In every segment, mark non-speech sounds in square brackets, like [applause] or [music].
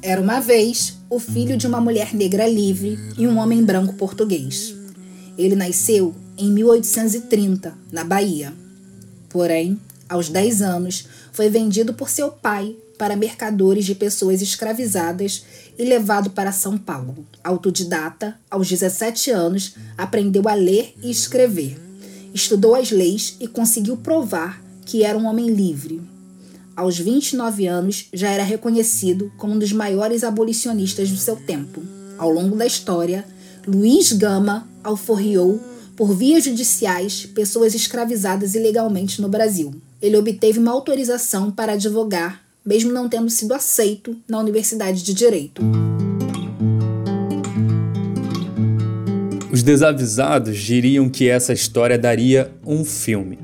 Era uma vez o filho de uma mulher negra livre e um homem branco português. Ele nasceu em 1830, na Bahia. Porém, aos 10 anos, foi vendido por seu pai para mercadores de pessoas escravizadas e levado para São Paulo. Autodidata, aos 17 anos, aprendeu a ler e escrever. Estudou as leis e conseguiu provar que era um homem livre, aos 29 anos, já era reconhecido como um dos maiores abolicionistas do seu tempo. Ao longo da história, Luiz Gama alforriou, por vias judiciais, pessoas escravizadas ilegalmente no Brasil. Ele obteve uma autorização para advogar, mesmo não tendo sido aceito na Universidade de Direito. Desavisados diriam que essa história daria um filme.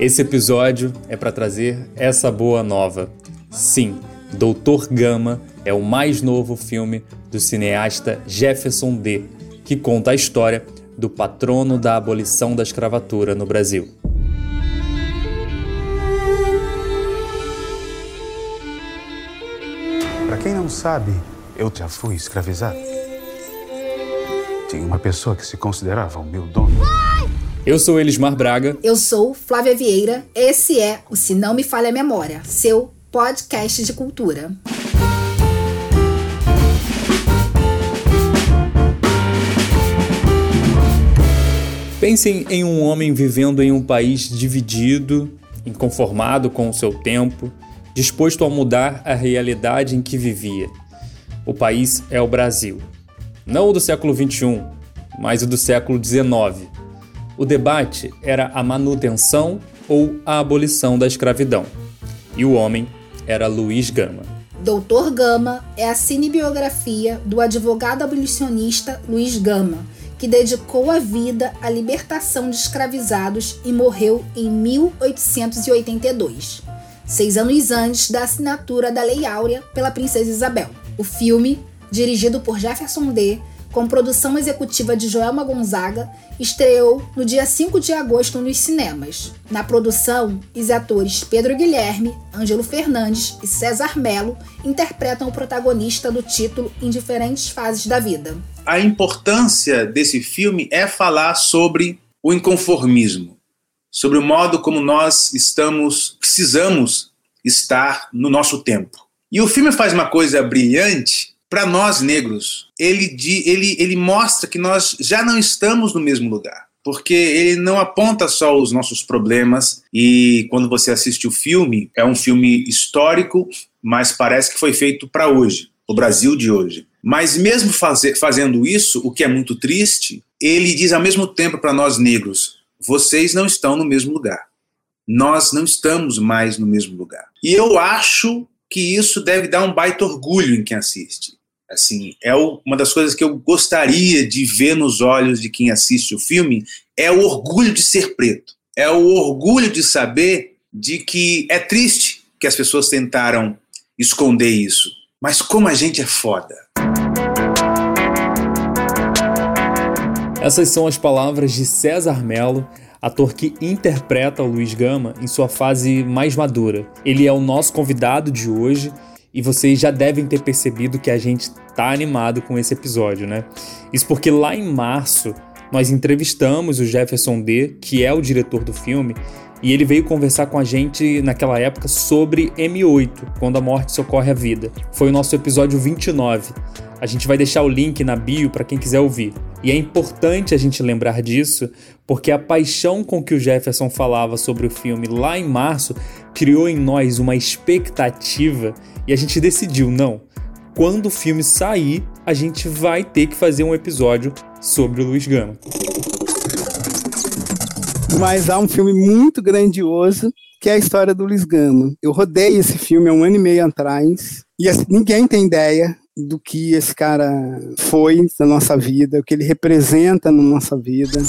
Esse episódio é para trazer essa boa nova. Sim, Doutor Gama é o mais novo filme do cineasta Jefferson D., que conta a história do patrono da abolição da escravatura no Brasil. Para quem não sabe, eu já fui escravizado. Tinha uma pessoa que se considerava o meu dono. Eu sou Elismar Braga. Eu sou Flávia Vieira. Esse é o Se Não Me Falha a Memória, seu podcast de cultura. Pensem em um homem vivendo em um país dividido, inconformado com o seu tempo, disposto a mudar a realidade em que vivia. O país é o Brasil. Não o do século XXI, mas o do século XIX o debate era a manutenção ou a abolição da escravidão. E o homem era Luiz Gama. Doutor Gama é a cinebiografia do advogado abolicionista Luiz Gama, que dedicou a vida à libertação de escravizados e morreu em 1882, seis anos antes da assinatura da Lei Áurea pela Princesa Isabel. O filme, dirigido por Jefferson D., com produção executiva de Joelma Gonzaga, estreou no dia 5 de agosto nos cinemas. Na produção, os atores Pedro Guilherme, Ângelo Fernandes e César Melo interpretam o protagonista do título em diferentes fases da vida. A importância desse filme é falar sobre o inconformismo, sobre o modo como nós estamos, precisamos estar no nosso tempo. E o filme faz uma coisa brilhante para nós negros, ele, ele, ele mostra que nós já não estamos no mesmo lugar. Porque ele não aponta só os nossos problemas, e quando você assiste o filme, é um filme histórico, mas parece que foi feito para hoje, o Brasil de hoje. Mas mesmo fazendo isso, o que é muito triste, ele diz ao mesmo tempo para nós negros: vocês não estão no mesmo lugar. Nós não estamos mais no mesmo lugar. E eu acho que isso deve dar um baita orgulho em quem assiste. Assim, é o, uma das coisas que eu gostaria de ver nos olhos de quem assiste o filme é o orgulho de ser preto. É o orgulho de saber de que é triste que as pessoas tentaram esconder isso. Mas como a gente é foda. Essas são as palavras de César Melo, ator que interpreta o Luiz Gama em sua fase mais madura. Ele é o nosso convidado de hoje e vocês já devem ter percebido que a gente tá animado com esse episódio, né? Isso porque lá em março nós entrevistamos o Jefferson D, que é o diretor do filme, e ele veio conversar com a gente naquela época sobre M8, quando a morte socorre a vida. Foi o nosso episódio 29. A gente vai deixar o link na bio para quem quiser ouvir. E é importante a gente lembrar disso, porque a paixão com que o Jefferson falava sobre o filme lá em março criou em nós uma expectativa e a gente decidiu, não, quando o filme sair, a gente vai ter que fazer um episódio sobre o Luiz Gama. Mas há um filme muito grandioso que é a história do Luiz Gama. Eu rodei esse filme há um ano e meio atrás e assim, ninguém tem ideia do que esse cara foi na nossa vida, o que ele representa na nossa vida.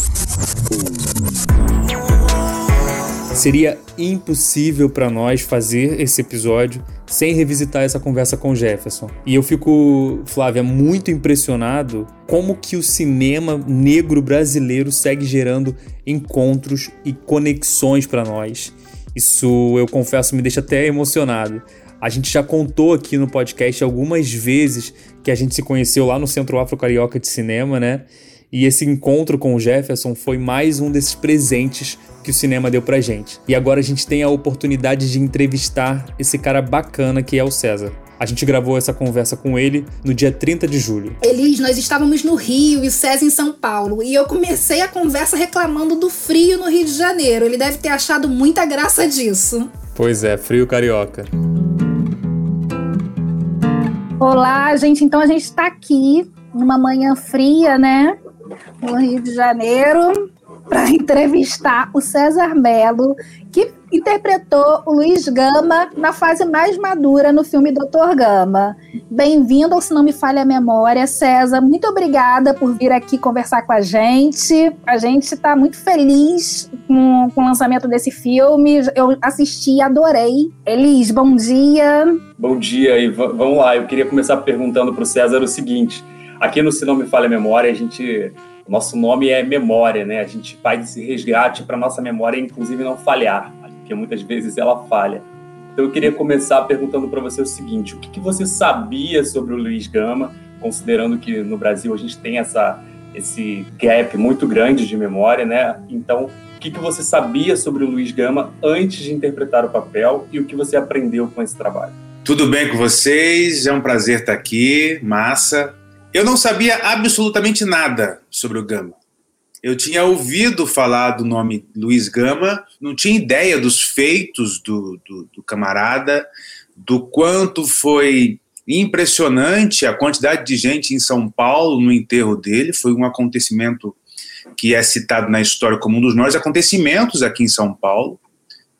Seria impossível para nós fazer esse episódio sem revisitar essa conversa com Jefferson. E eu fico, Flávia, muito impressionado como que o cinema negro brasileiro segue gerando encontros e conexões para nós. Isso, eu confesso, me deixa até emocionado. A gente já contou aqui no podcast algumas vezes que a gente se conheceu lá no Centro Afro Carioca de Cinema, né? E esse encontro com o Jefferson foi mais um desses presentes que o cinema deu pra gente. E agora a gente tem a oportunidade de entrevistar esse cara bacana que é o César. A gente gravou essa conversa com ele no dia 30 de julho. Elis, nós estávamos no Rio e o César em São Paulo. E eu comecei a conversa reclamando do frio no Rio de Janeiro. Ele deve ter achado muita graça disso. Pois é, frio carioca. Olá, gente. Então a gente está aqui numa manhã fria, né? No Rio de Janeiro para [laughs] entrevistar o César Melo, que interpretou o Luiz Gama na fase mais madura no filme Doutor Gama. Bem-vindo ao Se Não Me Falha a Memória, César. Muito obrigada por vir aqui conversar com a gente. A gente está muito feliz com, com, o lançamento desse filme. Eu assisti e adorei. Elis, bom dia. Bom dia, e vamos lá. Eu queria começar perguntando para o César o seguinte. Aqui no Se Não Me Falha a Memória, a gente o nosso nome é memória, né? A gente faz esse resgate para nossa memória, inclusive, não falhar, porque muitas vezes ela falha. Então, eu queria começar perguntando para você o seguinte: o que, que, você sabia sobre o Luiz Gama, considerando que no Brasil a gente tem essa, esse gap muito grande de memória, né? Então, o que, que você sabia sobre o Luiz Gama antes de interpretar o papel e o que você aprendeu com esse trabalho? Tudo bem com vocês? É um prazer estar aqui, massa. Eu não sabia absolutamente nada sobre o Gama. Eu tinha ouvido falar do nome Luiz Gama, não tinha ideia dos feitos do, do, do camarada, do quanto foi impressionante a quantidade de gente em São Paulo no enterro dele. Foi um acontecimento que é citado na história como um dos maiores acontecimentos aqui em São Paulo,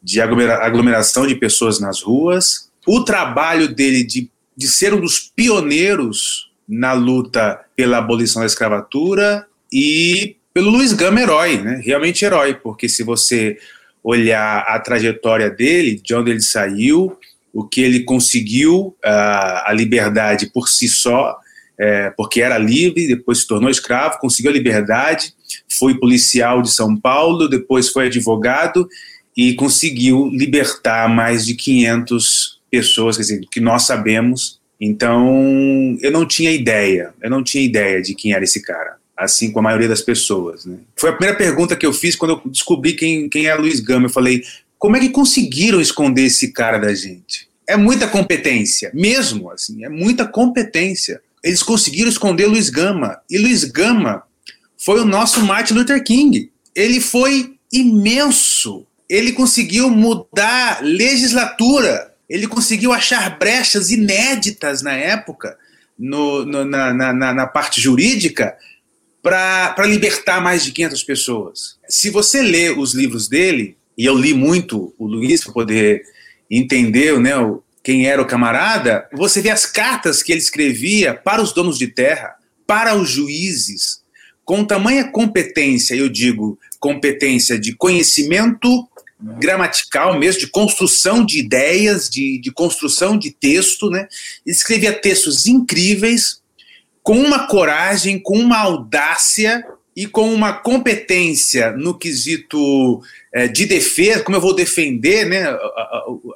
de aglomeração de pessoas nas ruas. O trabalho dele de, de ser um dos pioneiros na luta pela abolição da escravatura e pelo Luiz Gama herói, né? realmente herói, porque se você olhar a trajetória dele, de onde ele saiu, o que ele conseguiu, a, a liberdade por si só, é, porque era livre, depois se tornou escravo, conseguiu a liberdade, foi policial de São Paulo, depois foi advogado e conseguiu libertar mais de 500 pessoas, quer dizer, que nós sabemos então, eu não tinha ideia, eu não tinha ideia de quem era esse cara, assim como a maioria das pessoas. Né? Foi a primeira pergunta que eu fiz quando eu descobri quem, quem é Luiz Gama. Eu falei, como é que conseguiram esconder esse cara da gente? É muita competência, mesmo assim, é muita competência. Eles conseguiram esconder Luiz Gama, e Luiz Gama foi o nosso Martin Luther King. Ele foi imenso. Ele conseguiu mudar legislatura ele conseguiu achar brechas inéditas na época, no, no, na, na, na, parte jurídica, para libertar mais de 500 pessoas. Se você lê os livros dele, e eu li muito o Luiz para poder entender né, quem era o camarada, você vê as cartas que ele escrevia para os donos de terra, para os juízes, com tamanha competência, eu digo competência de conhecimento gramatical mesmo, de construção de ideias, de, de construção de texto, né? Ele escrevia textos incríveis, com uma coragem, com uma audácia e com uma competência no quesito é, de defesa, como eu vou defender né,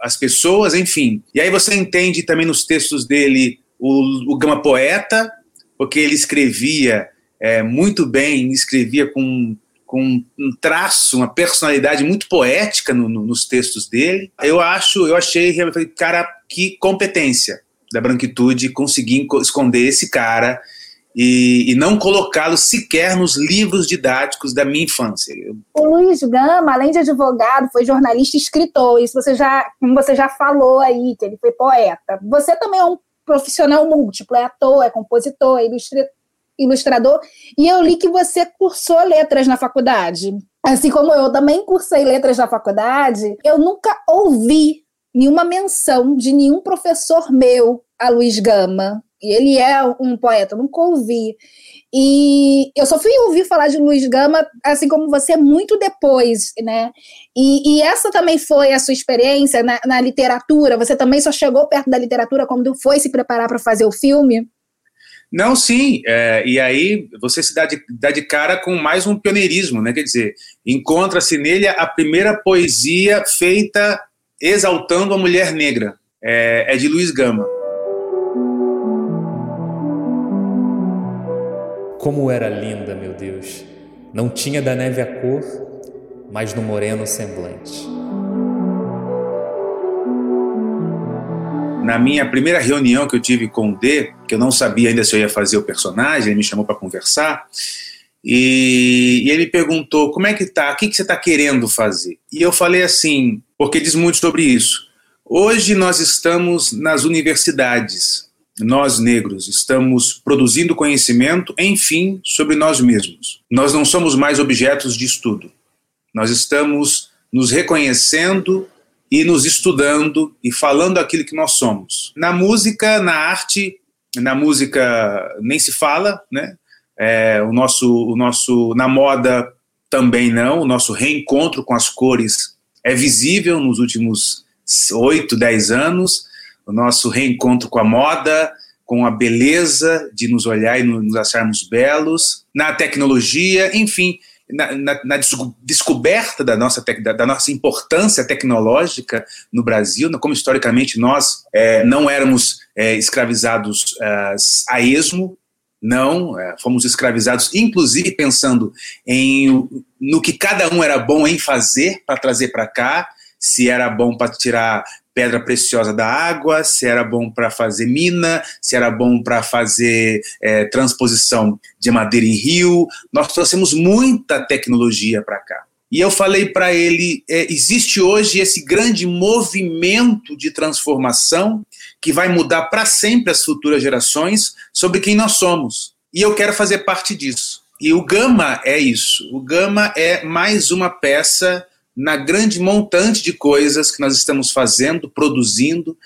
as pessoas, enfim. E aí você entende também nos textos dele o, o Gama Poeta, porque ele escrevia é, muito bem, escrevia com com um traço, uma personalidade muito poética no, no, nos textos dele. Eu acho, eu achei, cara, que competência da branquitude conseguir esconder esse cara e, e não colocá-lo sequer nos livros didáticos da minha infância. O Luiz Gama, além de advogado, foi jornalista e escritor. Isso você já, você já falou aí, que ele foi poeta. Você também é um profissional múltiplo, é ator, é compositor, é ilustrador e eu li que você cursou letras na faculdade. Assim como eu também cursei letras na faculdade, eu nunca ouvi nenhuma menção de nenhum professor meu a Luiz Gama. E ele é um poeta, nunca ouvi. E eu só fui ouvir falar de Luiz Gama, assim como você, muito depois, né? E, e essa também foi a sua experiência na, na, literatura? Você também só chegou perto da literatura quando foi se preparar para fazer o filme? Não, sim. É, e aí você se dá de, dá de cara com mais um pioneirismo, né? Quer dizer, encontra-se nele a primeira poesia feita exaltando a mulher negra. É, é de Luiz Gama. Como era linda, meu Deus! Não tinha da neve a cor, mas no moreno semblante. Na minha primeira reunião que eu tive com o D, que eu não sabia ainda se eu ia fazer o personagem, ele me chamou para conversar, e, e, ele perguntou como é que tá, o que, que você está querendo fazer? E eu falei assim, porque diz muito sobre isso. Hoje nós estamos nas universidades, nós negros estamos produzindo conhecimento, enfim, sobre nós mesmos. Nós não somos mais objetos de estudo. Nós estamos nos reconhecendo e nos estudando e falando aquilo que nós somos. Na música, na arte, na música nem se fala, né? É, o nosso, o nosso, na moda também não. O nosso reencontro com as cores é visível nos últimos oito, dez anos o nosso reencontro com a moda, com a beleza de nos olhar e nos acharmos belos, na tecnologia, enfim, na, na, na descoberta da nossa, da, da, nossa importância tecnológica no Brasil, como historicamente nós é, não éramos é, escravizados é, a esmo, não, é, fomos escravizados, inclusive pensando em no que cada um era bom em fazer para trazer para cá, se era bom para tirar pedra preciosa da água, se era bom para fazer mina, se era bom para fazer é, transposição de madeira em rio. Nós trouxemos muita tecnologia para cá. E eu falei para ele: é, existe hoje esse grande movimento de transformação que vai mudar para sempre as futuras gerações sobre quem nós somos. E eu quero fazer parte disso. E o Gama é isso. O Gama é mais uma peça na grande montante de coisas que nós estamos fazendo, produzindo,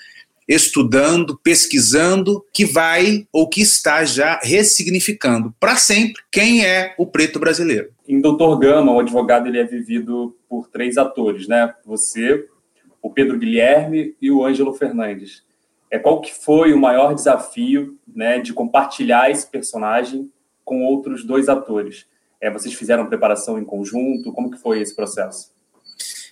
estudando, pesquisando, que vai ou que está já ressignificando para sempre quem é o preto brasileiro. Em Doutor Gama, o advogado ele é vivido por três atores, né? Você, o Pedro Guilherme e o Ângelo Fernandes. É qual que foi o maior desafio, né, de compartilhar esse personagem com outros dois atores? É, vocês fizeram preparação em conjunto? Como que foi esse processo?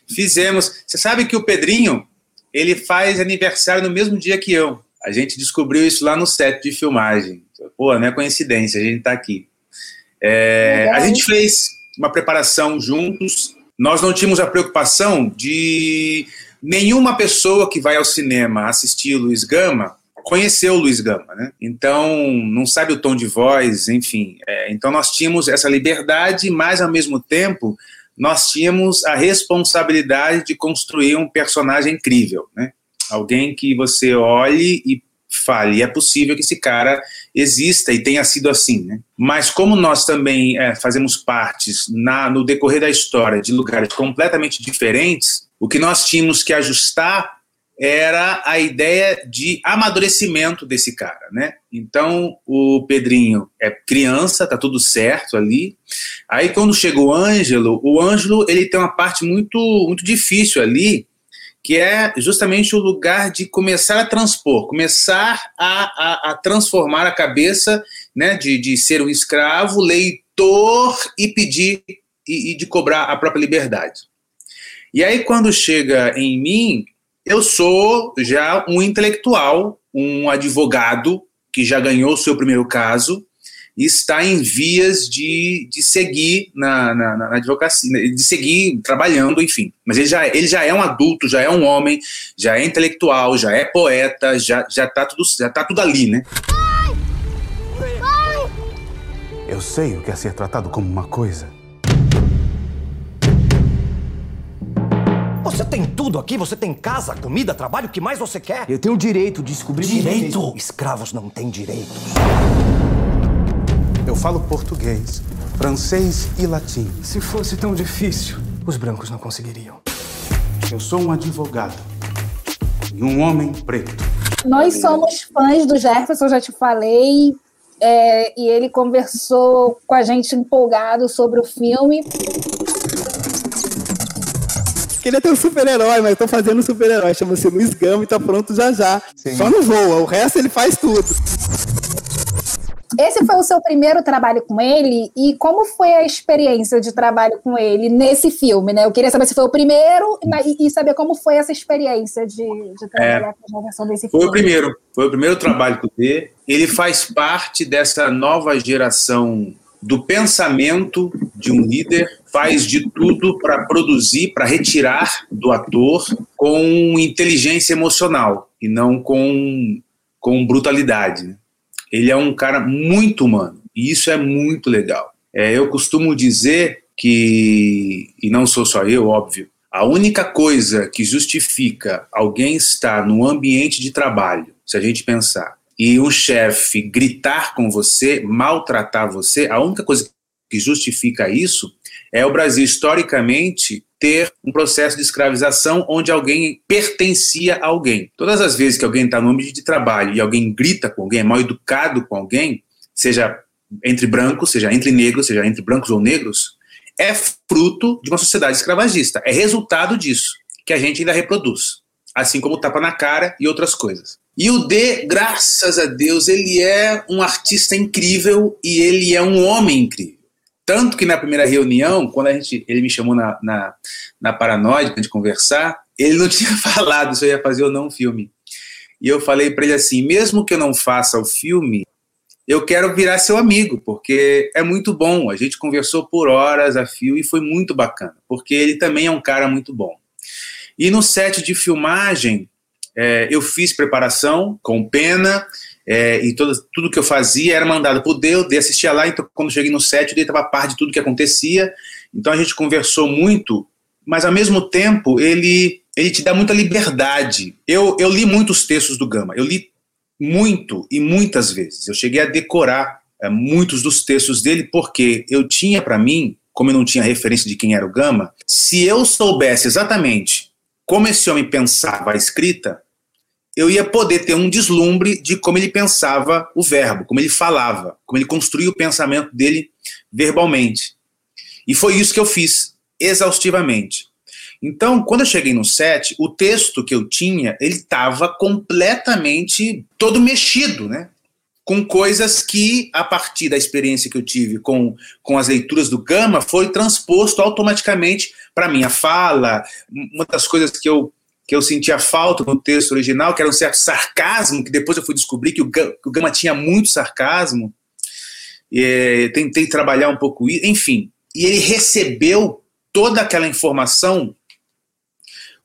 Fizemos. Você sabe que o Pedrinho, ele faz aniversário no mesmo dia que eu. A gente descobriu isso lá no set de filmagem. Pô, não é coincidência, a gente está aqui. É, a gente fez uma preparação juntos. Nós não tínhamos a preocupação de nenhuma pessoa que vai ao cinema assistir Luiz Gama conhecer o Luiz Gama, né? Então, não sabe o tom de voz, enfim. É, então, nós tínhamos essa liberdade, mas ao mesmo tempo nós tínhamos a responsabilidade de construir um personagem incrível, né? Alguém que você olhe e fale, é possível que esse cara exista e tenha sido assim, né? Mas como nós também é, fazemos partes na, no decorrer da história de lugares completamente diferentes, o que nós tínhamos que ajustar era a ideia de amadurecimento desse cara, né? Então, o Pedrinho é criança, tá tudo certo ali. Aí, quando chega o Ângelo, o Ângelo, ele tem uma parte muito, muito difícil ali, que é justamente o lugar de começar a transpor, começar a, a, a transformar a cabeça, né, de, de ser um escravo, leitor e pedir, e, e de cobrar a própria liberdade. E aí, quando chega em mim, eu sou já um intelectual, um advogado que já ganhou o seu primeiro caso e está em vias de, de seguir na, na, na advocacia, de seguir trabalhando, enfim. Mas ele já, ele já é um adulto, já é um homem, já é intelectual, já é poeta, já, já, tá, tudo, já tá tudo ali, né? Pai! Pai! Eu sei o que é ser tratado como uma coisa Você tem tudo aqui, você tem casa, comida, trabalho, o que mais você quer? Eu tenho o direito de descobrir Direito? Escravos não têm direitos. Eu falo português, francês e latim. Se fosse tão difícil, os brancos não conseguiriam. Eu sou um advogado e um homem preto. Nós somos fãs do Jefferson, já te falei. É, e ele conversou com a gente empolgado sobre o filme. Queria ter um super-herói, mas eu tô fazendo um super-herói. Chama-se Luiz Gama e tá pronto já já. Sim. Só não voa, o resto ele faz tudo. Esse foi o seu primeiro trabalho com ele e como foi a experiência de trabalho com ele nesse filme, né? Eu queria saber se foi o primeiro e, e saber como foi essa experiência de, de trabalhar É. com a versão desse Foi filme. o primeiro, foi o primeiro trabalho que eu dei. Ele faz parte dessa nova geração do pensamento de um líder, faz de tudo para produzir, para retirar do ator com inteligência emocional e não com, com brutalidade. Ele é um cara muito humano e isso é muito legal. É, eu costumo dizer que, e não sou só eu, óbvio, a única coisa que justifica alguém estar no ambiente de trabalho, se a gente pensar, e um chefe gritar com você, maltratar você, a única coisa que justifica isso é o Brasil, historicamente, ter um processo de escravização onde alguém pertencia a alguém. Todas as vezes que alguém está no ambiente de trabalho e alguém grita com alguém, é mal educado com alguém, seja entre brancos, seja entre negros, seja entre brancos ou negros, é fruto de uma sociedade escravagista. É resultado disso que a gente ainda reproduz. Assim como tapa na cara e outras coisas. E o D, graças a Deus, ele é um artista incrível e ele é um homem incrível. Tanto que na primeira reunião, quando a gente, ele me chamou na, na, na Paranoide para gente conversar, ele não [laughs] tinha falado se eu ia fazer ou não um filme. E eu falei para ele assim: mesmo que eu não faça o filme, eu quero virar seu amigo, porque é muito bom. A gente conversou por horas a fio e foi muito bacana, porque ele também é um cara muito bom. E no set de filmagem, é, eu fiz preparação com pena, é, e todo, tudo que eu fazia era mandado pro Deu, Deu assistia lá, então quando cheguei no set, o Deu estava a par de tudo que acontecia, então a gente conversou muito, mas ao mesmo tempo ele, ele te dá muita liberdade. Eu, eu li muitos textos do Gama, eu li muito e muitas vezes, eu cheguei a decorar é, muitos dos textos dele, porque eu tinha para mim, como eu não tinha referência de quem era o Gama, se eu soubesse exatamente como esse homem pensava a escrita, eu ia poder ter um deslumbre de como ele pensava o verbo, como ele falava, como ele construía o pensamento dele verbalmente. E foi isso que eu fiz, exaustivamente. Então, quando eu cheguei no set, o texto que eu tinha, ele estava completamente todo mexido, né? Com coisas que, a partir da experiência que eu tive com, com as leituras do Gama, foi transposto automaticamente para minha fala. Uma das coisas que eu que eu sentia falta no texto original, que era um certo sarcasmo, que depois eu fui descobrir que o Gama, que o Gama tinha muito sarcasmo. E, tentei trabalhar um pouco isso, enfim. E ele recebeu toda aquela informação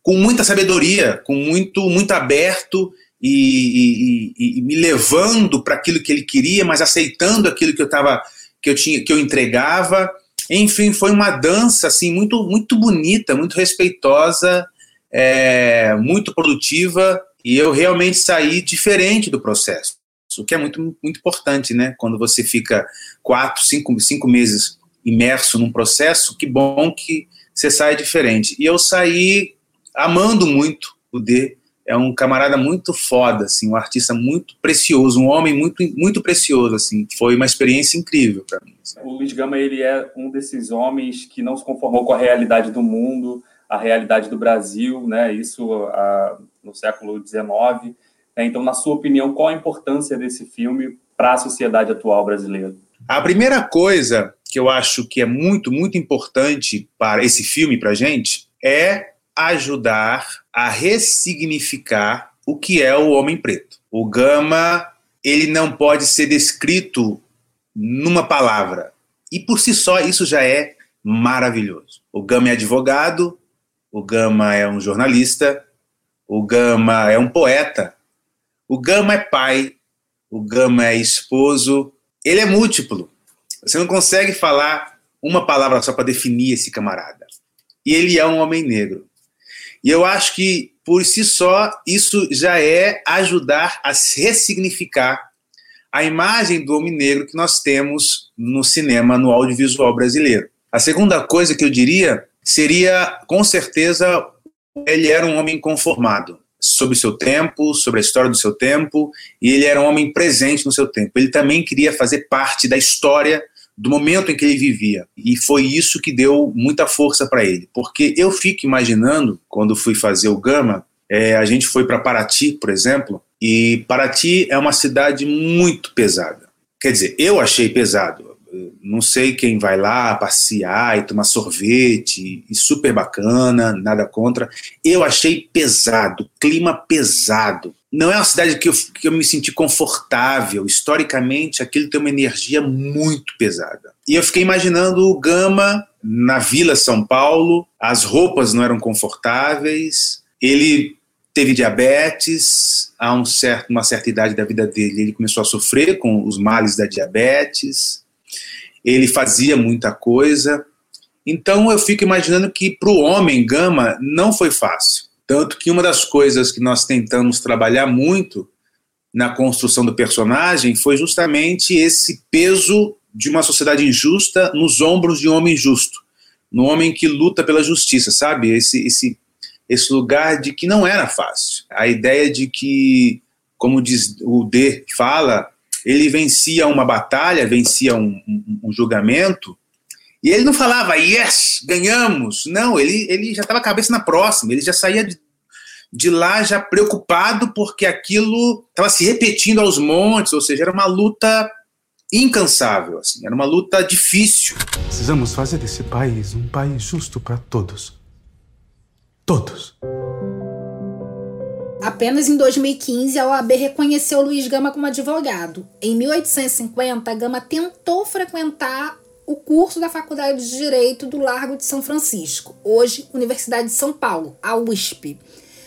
com muita sabedoria, com muito, muito aberto e, e, e me levando para aquilo que ele queria, mas aceitando aquilo que eu tava, que eu tinha, que eu entregava. Enfim, foi uma dança assim muito, muito bonita, muito respeitosa é, muito produtiva e eu realmente saí diferente do processo, o que é muito, muito importante, né? Quando você fica quatro, cinco, cinco meses imerso num processo, que bom que você sai diferente. E eu saí amando muito o D. É um camarada muito foda, assim, um artista muito precioso, um homem muito, muito precioso, assim. Foi uma experiência incrível para mim. O Luiz Gama ele é um desses homens que não se conformou com a realidade do mundo a realidade do Brasil, né? Isso a, no século XIX. Né? Então, na sua opinião, qual a importância desse filme para a sociedade atual brasileira? A primeira coisa que eu acho que é muito, muito importante para esse filme, para a gente, é ajudar a ressignificar o que é o homem preto. O Gama, ele não pode ser descrito numa palavra. E por si só, isso já é maravilhoso. O Gama é advogado, o Gama é um jornalista, o Gama é um poeta, o Gama é pai, o Gama é esposo, ele é múltiplo. Você não consegue falar uma palavra só para definir esse camarada. E ele é um homem negro. E eu acho que, por si só, isso já é ajudar a ressignificar a imagem do homem negro que nós temos no cinema, no audiovisual brasileiro. A segunda coisa que eu diria seria, com certeza, ele era um homem conformado. sobre o seu tempo, sobre a história do seu tempo, e ele era um homem presente no seu tempo. Ele também queria fazer parte da história do momento em que ele vivia. E foi isso que deu muita força para ele. Porque eu fico imaginando, quando fui fazer o Gama, é, a gente foi para Paraty, por exemplo, e Paraty é uma cidade muito pesada. Quer dizer, eu achei pesado. Não sei quem vai lá passear e tomar sorvete, e super bacana, nada contra. Eu achei pesado, clima pesado. Não é uma cidade que eu, que eu me senti confortável. Historicamente, aquilo tem uma energia muito pesada. E eu fiquei imaginando o Gama na Vila São Paulo, as roupas não eram confortáveis, ele teve diabetes, a um certo, uma certa idade da vida dele, ele começou a sofrer com os males da diabetes, ele fazia muita coisa. Então eu fico imaginando que para o homem Gama não foi fácil. Tanto que uma das coisas que nós tentamos trabalhar muito na construção do personagem foi justamente esse peso de uma sociedade injusta nos ombros de um homem justo, no homem que luta pela justiça, sabe? Esse, esse esse lugar de que não era fácil. A ideia de que, como diz o D fala, ele vencia uma batalha, vencia um, um, um julgamento, e ele não falava, yes, ganhamos. Não, ele, ele já estava a cabeça na próxima, ele já saía de, de lá já preocupado porque aquilo estava se repetindo aos montes, ou seja, era uma luta incansável, assim, era uma luta difícil. Precisamos fazer desse país um país justo para todos. Todos. Apenas em 2015, a OAB reconheceu Luiz Gama como advogado. Em 1850, Gama tentou frequentar o curso da Faculdade de Direito do Largo de São Francisco, hoje Universidade de São Paulo, a USP,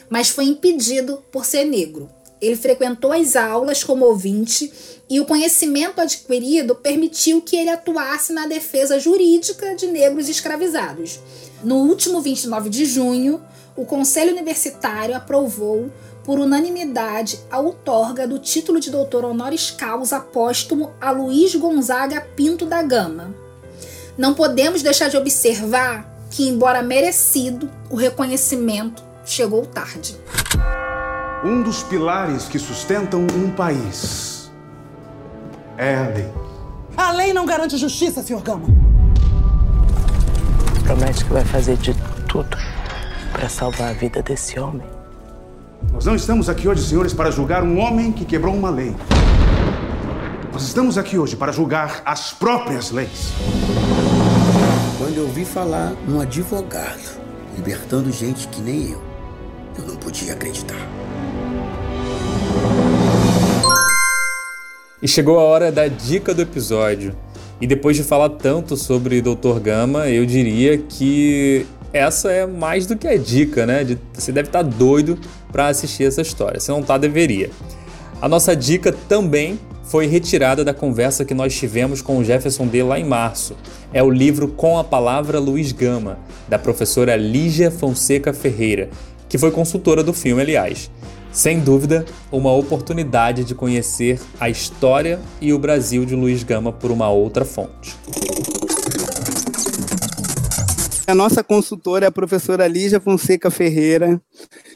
mas foi impedido por ser negro. Ele frequentou as aulas como ouvinte e o conhecimento adquirido permitiu que ele atuasse na defesa jurídica de negros escravizados. No último 29 de junho, o Conselho Universitário aprovou por unanimidade a outorga do título de doutor honoris causa póstumo a Luiz Gonzaga Pinto da Gama. Não podemos deixar de observar que, embora merecido, o reconhecimento chegou tarde. Um dos pilares que sustentam um país é a lei. A lei não garante justiça, Sr. Gama. Promete que vai fazer de tudo para salvar a vida desse homem. Nós não estamos aqui hoje, senhores, para julgar um homem que quebrou uma lei. Nós estamos aqui hoje para julgar as próprias leis. Quando eu ouvi falar num advogado libertando gente que nem eu, eu não podia acreditar. E chegou a hora da dica do episódio. E depois de falar tanto sobre Dr. Gama, eu diria que essa é mais do que a dica, né? De, você deve estar doido para assistir essa história. Se não tá, deveria. A nossa dica também foi retirada da conversa que nós tivemos com o Jefferson D lá em março. É o livro Com a Palavra Luiz Gama, da professora Lígia Fonseca Ferreira, que foi consultora do filme, aliás. Sem dúvida, uma oportunidade de conhecer a história e o Brasil de Luiz Gama por uma outra fonte. A nossa consultora é a professora Lígia Fonseca Ferreira.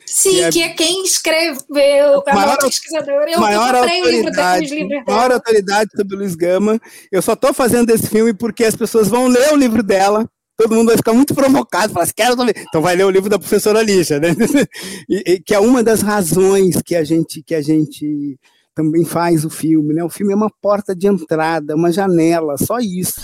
Sim, que é, que é quem escreveu, a maior pesquisadora. Eu maior autoridade, livro maior autoridade sobre Luiz Gama. Eu só estou fazendo esse filme porque as pessoas vão ler o livro dela todo mundo vai ficar muito provocado, falar quero também. Então vai ler o livro da professora Lígia, né? [laughs] E, e, que é uma das razões que a gente que a gente também faz o filme, né? O filme é uma porta de entrada, uma janela, só isso.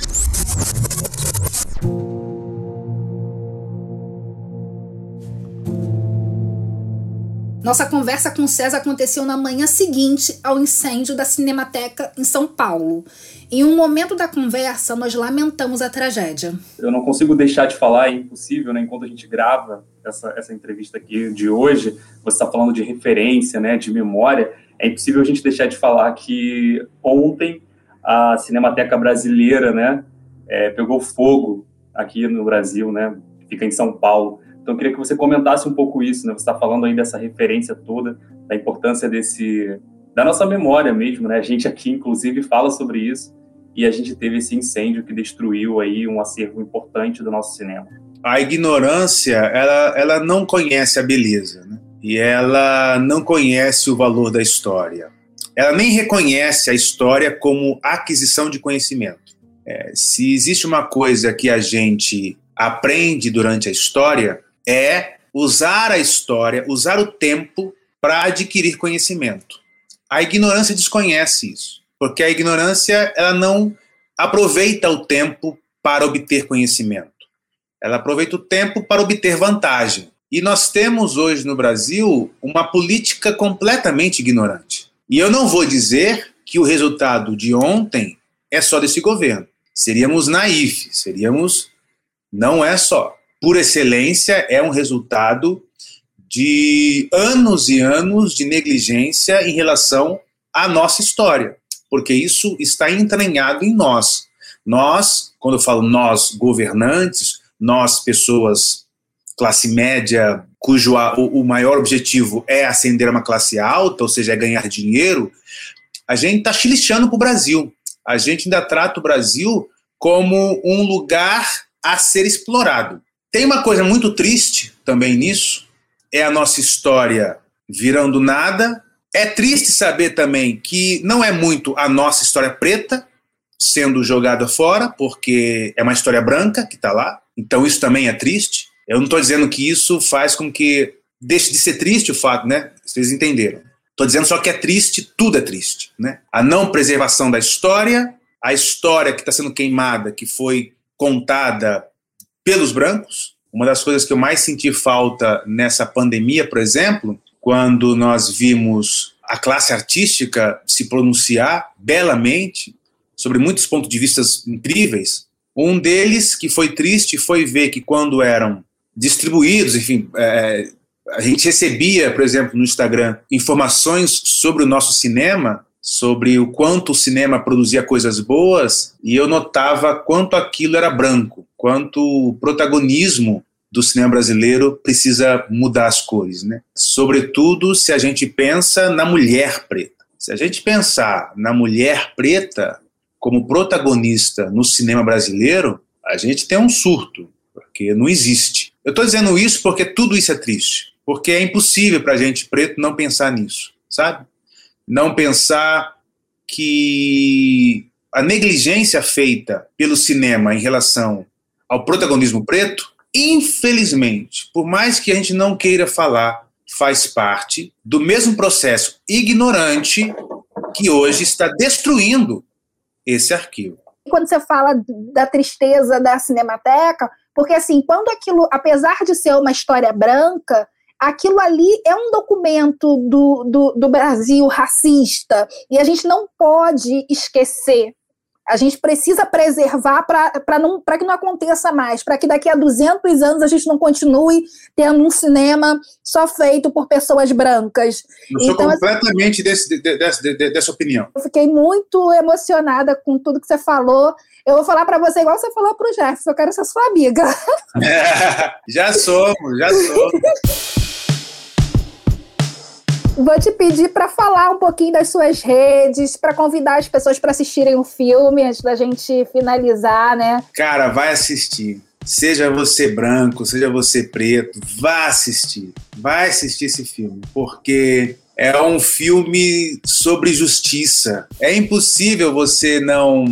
Nossa conversa com César aconteceu na manhã seguinte ao incêndio da Cinemateca em São Paulo. Em um momento da conversa, nós lamentamos a tragédia. Eu não consigo deixar de falar, é impossível, né? Enquanto a gente grava essa, essa entrevista aqui de hoje, você está falando de referência, né? De memória. É impossível a gente deixar de falar que ontem a Cinemateca Brasileira, né? É, pegou fogo aqui no Brasil, né? Fica em São Paulo. Então, eu queria que você comentasse um pouco isso, né? Você está falando aí dessa referência toda, da importância desse, da nossa memória mesmo, né? A gente aqui, inclusive, fala sobre isso e a gente teve esse incêndio que destruiu aí um acervo importante do nosso cinema. A ignorância, ela, ela não conhece a beleza, né? e ela não conhece o valor da história. Ela nem reconhece a história como aquisição de conhecimento. É, se existe uma coisa que a gente aprende durante a história, é usar a história, usar o tempo para adquirir conhecimento. A ignorância desconhece isso, porque a ignorância ela não aproveita o tempo para obter conhecimento. Ela aproveita o tempo para obter vantagem. E nós temos hoje no Brasil uma política completamente ignorante. E eu não vou dizer que o resultado de ontem é só desse governo. Seríamos naifes, seríamos. Não é só. Por excelência, é um resultado de anos e anos de negligência em relação à nossa história, porque isso está entranhado em nós. Nós, quando eu falo nós governantes, nós pessoas classe média, cujo a, o, o, maior objetivo é ascender a uma classe alta, ou seja, é ganhar dinheiro, a gente está chilichando para o Brasil. A gente ainda trata o Brasil como um lugar a ser explorado. Tem uma coisa muito triste também nisso, é a nossa história virando nada. É triste saber também que não é muito a nossa história preta sendo jogada fora, porque é uma história branca que está lá. Então isso também é triste. Eu não estou dizendo que isso faz com que deixe de ser triste o fato, né? Vocês entenderam. Estou dizendo só que é triste, tudo é triste, né? A não preservação da história, a história que está sendo queimada, que foi contada pelos brancos. Uma das coisas que eu mais senti falta nessa pandemia, por exemplo, quando nós vimos a classe artística se pronunciar belamente sobre muitos pontos de vista incríveis. Um deles que foi triste foi ver que quando eram distribuídos, enfim, é, a gente recebia, por exemplo, no Instagram, informações sobre o nosso cinema, sobre o quanto o cinema produzia coisas boas, e eu notava quanto aquilo era branco, quanto o protagonismo do cinema brasileiro precisa mudar as cores, né? Sobretudo se a gente pensa na mulher preta. Se a gente pensar na mulher preta como protagonista no cinema brasileiro, a gente tem um surto, porque não existe. Eu estou dizendo isso porque tudo isso é triste. Porque é impossível para a gente preto não pensar nisso, sabe? Não pensar que a negligência feita pelo cinema em relação ao protagonismo preto, infelizmente, por mais que a gente não queira falar, faz parte do mesmo processo ignorante que hoje está destruindo esse arquivo. Quando você fala da tristeza da Cinemateca, porque, assim, quando aquilo, apesar de ser uma história branca, aquilo ali é um documento do, do, do Brasil racista e a gente não pode esquecer a gente precisa preservar para que não aconteça mais, para que daqui a 200 anos a gente não continue tendo um cinema só feito por pessoas brancas. Eu sou então, assim, completamente assim, desse, desse, dessa opinião. Eu fiquei muito emocionada com tudo que você falou. Eu vou falar para você igual você falou para o Jefferson, eu quero ser sua amiga. É, [laughs] já somos, já somos. [laughs] Vou te pedir para falar um pouquinho das suas redes, para convidar as pessoas para assistirem o filme antes da gente finalizar, né? Cara, vai assistir. Seja você branco, seja você preto, vá assistir. Vai assistir esse filme, porque é um filme sobre justiça. É impossível você não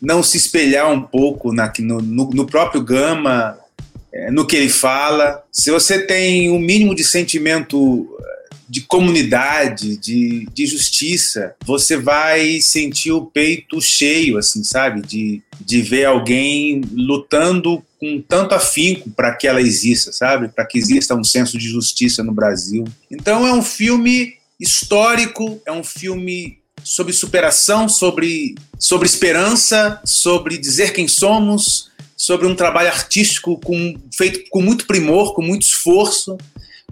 não se espelhar um pouco na, no, no, próprio Gama, é, no que ele fala. Se você tem um mínimo de sentimento de comunidade, de, de justiça, você vai sentir o peito cheio, assim, sabe? De, de ver alguém lutando com tanto afinco para que ela exista, sabe? Para que exista um senso de justiça no Brasil. Então é um filme histórico, é um filme sobre superação, sobre, sobre esperança, sobre dizer quem somos, sobre um trabalho artístico com, feito com muito primor, com muito esforço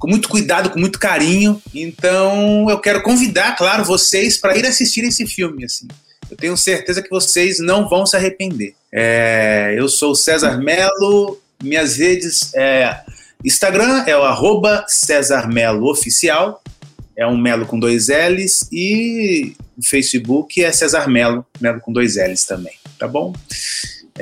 com muito cuidado, com muito carinho. Então eu quero convidar, claro, vocês para ir assistir esse filme. Assim. Eu tenho certeza que vocês não vão se arrepender. É, eu sou César Melo, minhas redes é, Instagram é o arroba César Melo Oficial, é um Melo com dois L's, e Facebook é César Melo, Melo com dois L's também, tá bom?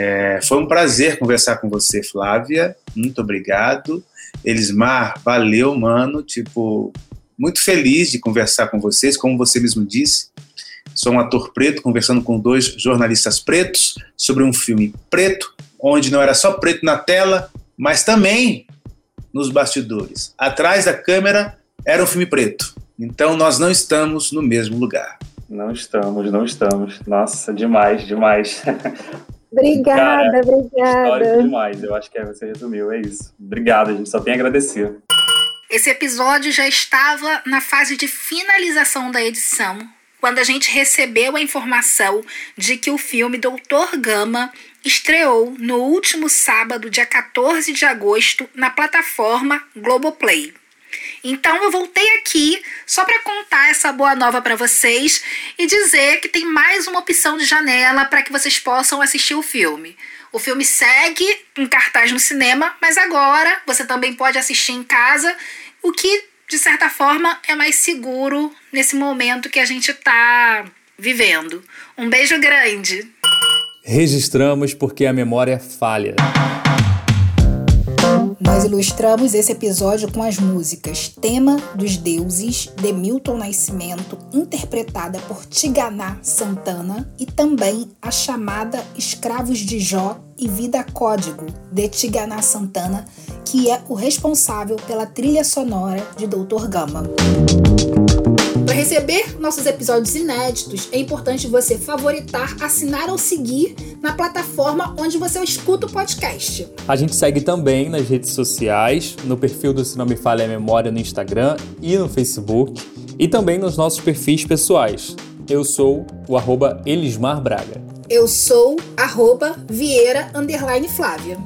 É, foi um prazer conversar com você, Flávia. Muito obrigado. Elismar, valeu, mano. Tipo, muito feliz de conversar com vocês, como você mesmo disse. Sou um ator preto conversando com dois jornalistas pretos sobre um filme preto, onde não era só preto na tela, mas também nos bastidores. Atrás da câmera era um filme preto. Então nós não estamos no mesmo lugar. Não estamos, não estamos. Nossa, demais, demais. [laughs] Obrigada, Cara, obrigada. Histórico demais, eu acho que é, você resumiu, é isso. Obrigado, a gente só tem a agradecer. Esse episódio já estava na fase de finalização da edição, quando a gente recebeu a informação de que o filme Doutor Gama estreou no último sábado, dia 14 de agosto, na plataforma Globoplay. Então eu voltei aqui só para contar essa boa nova para vocês e dizer que tem mais uma opção de janela para que vocês possam assistir o filme. O filme segue em cartaz no cinema, mas agora você também pode assistir em casa, o que de certa forma é mais seguro nesse momento que a gente está vivendo. Um beijo grande. Registramos porque a memória falha. Nós ilustramos esse episódio com as músicas Tema dos Deuses, de Milton Nascimento, interpretada por Tiganá Santana, e também a chamada Escravos de Jó e Vida Código, de Tiganá Santana, que é o responsável pela trilha sonora de Doutor Gama. Para receber nossos episódios inéditos, é importante você favoritar, assinar ou seguir na plataforma onde você escuta o podcast. A gente segue também nas redes sociais, no perfil do Se Não Me Falha a Memória no Instagram e no Facebook, e também nos nossos perfis pessoais. Eu sou o arroba Elismar Braga. Eu sou arroba Vieira Flávia.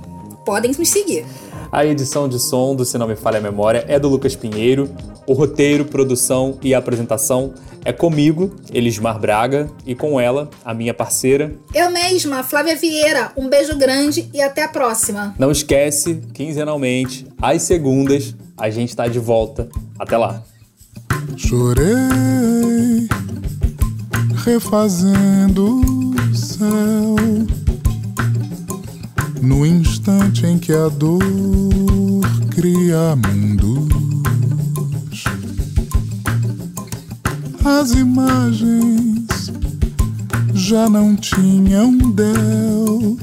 Podem nos seguir. A edição de som do Se Não Me Falha a Memória é do Lucas Pinheiro. O roteiro, produção e apresentação é comigo, Elismar Braga, e com ela, a minha parceira. Eu mesma, Flávia Vieira. Um beijo grande e até a próxima. Não esquece, quinzenalmente, às segundas, a gente está de volta. Até lá. Chorei, refazendo o céu no instante em que a dor cria mundos, as imagens já não tinham del.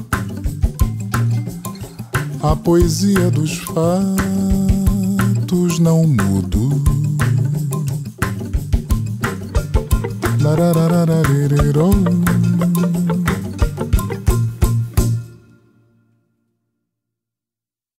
A poesia dos fatos não mudou.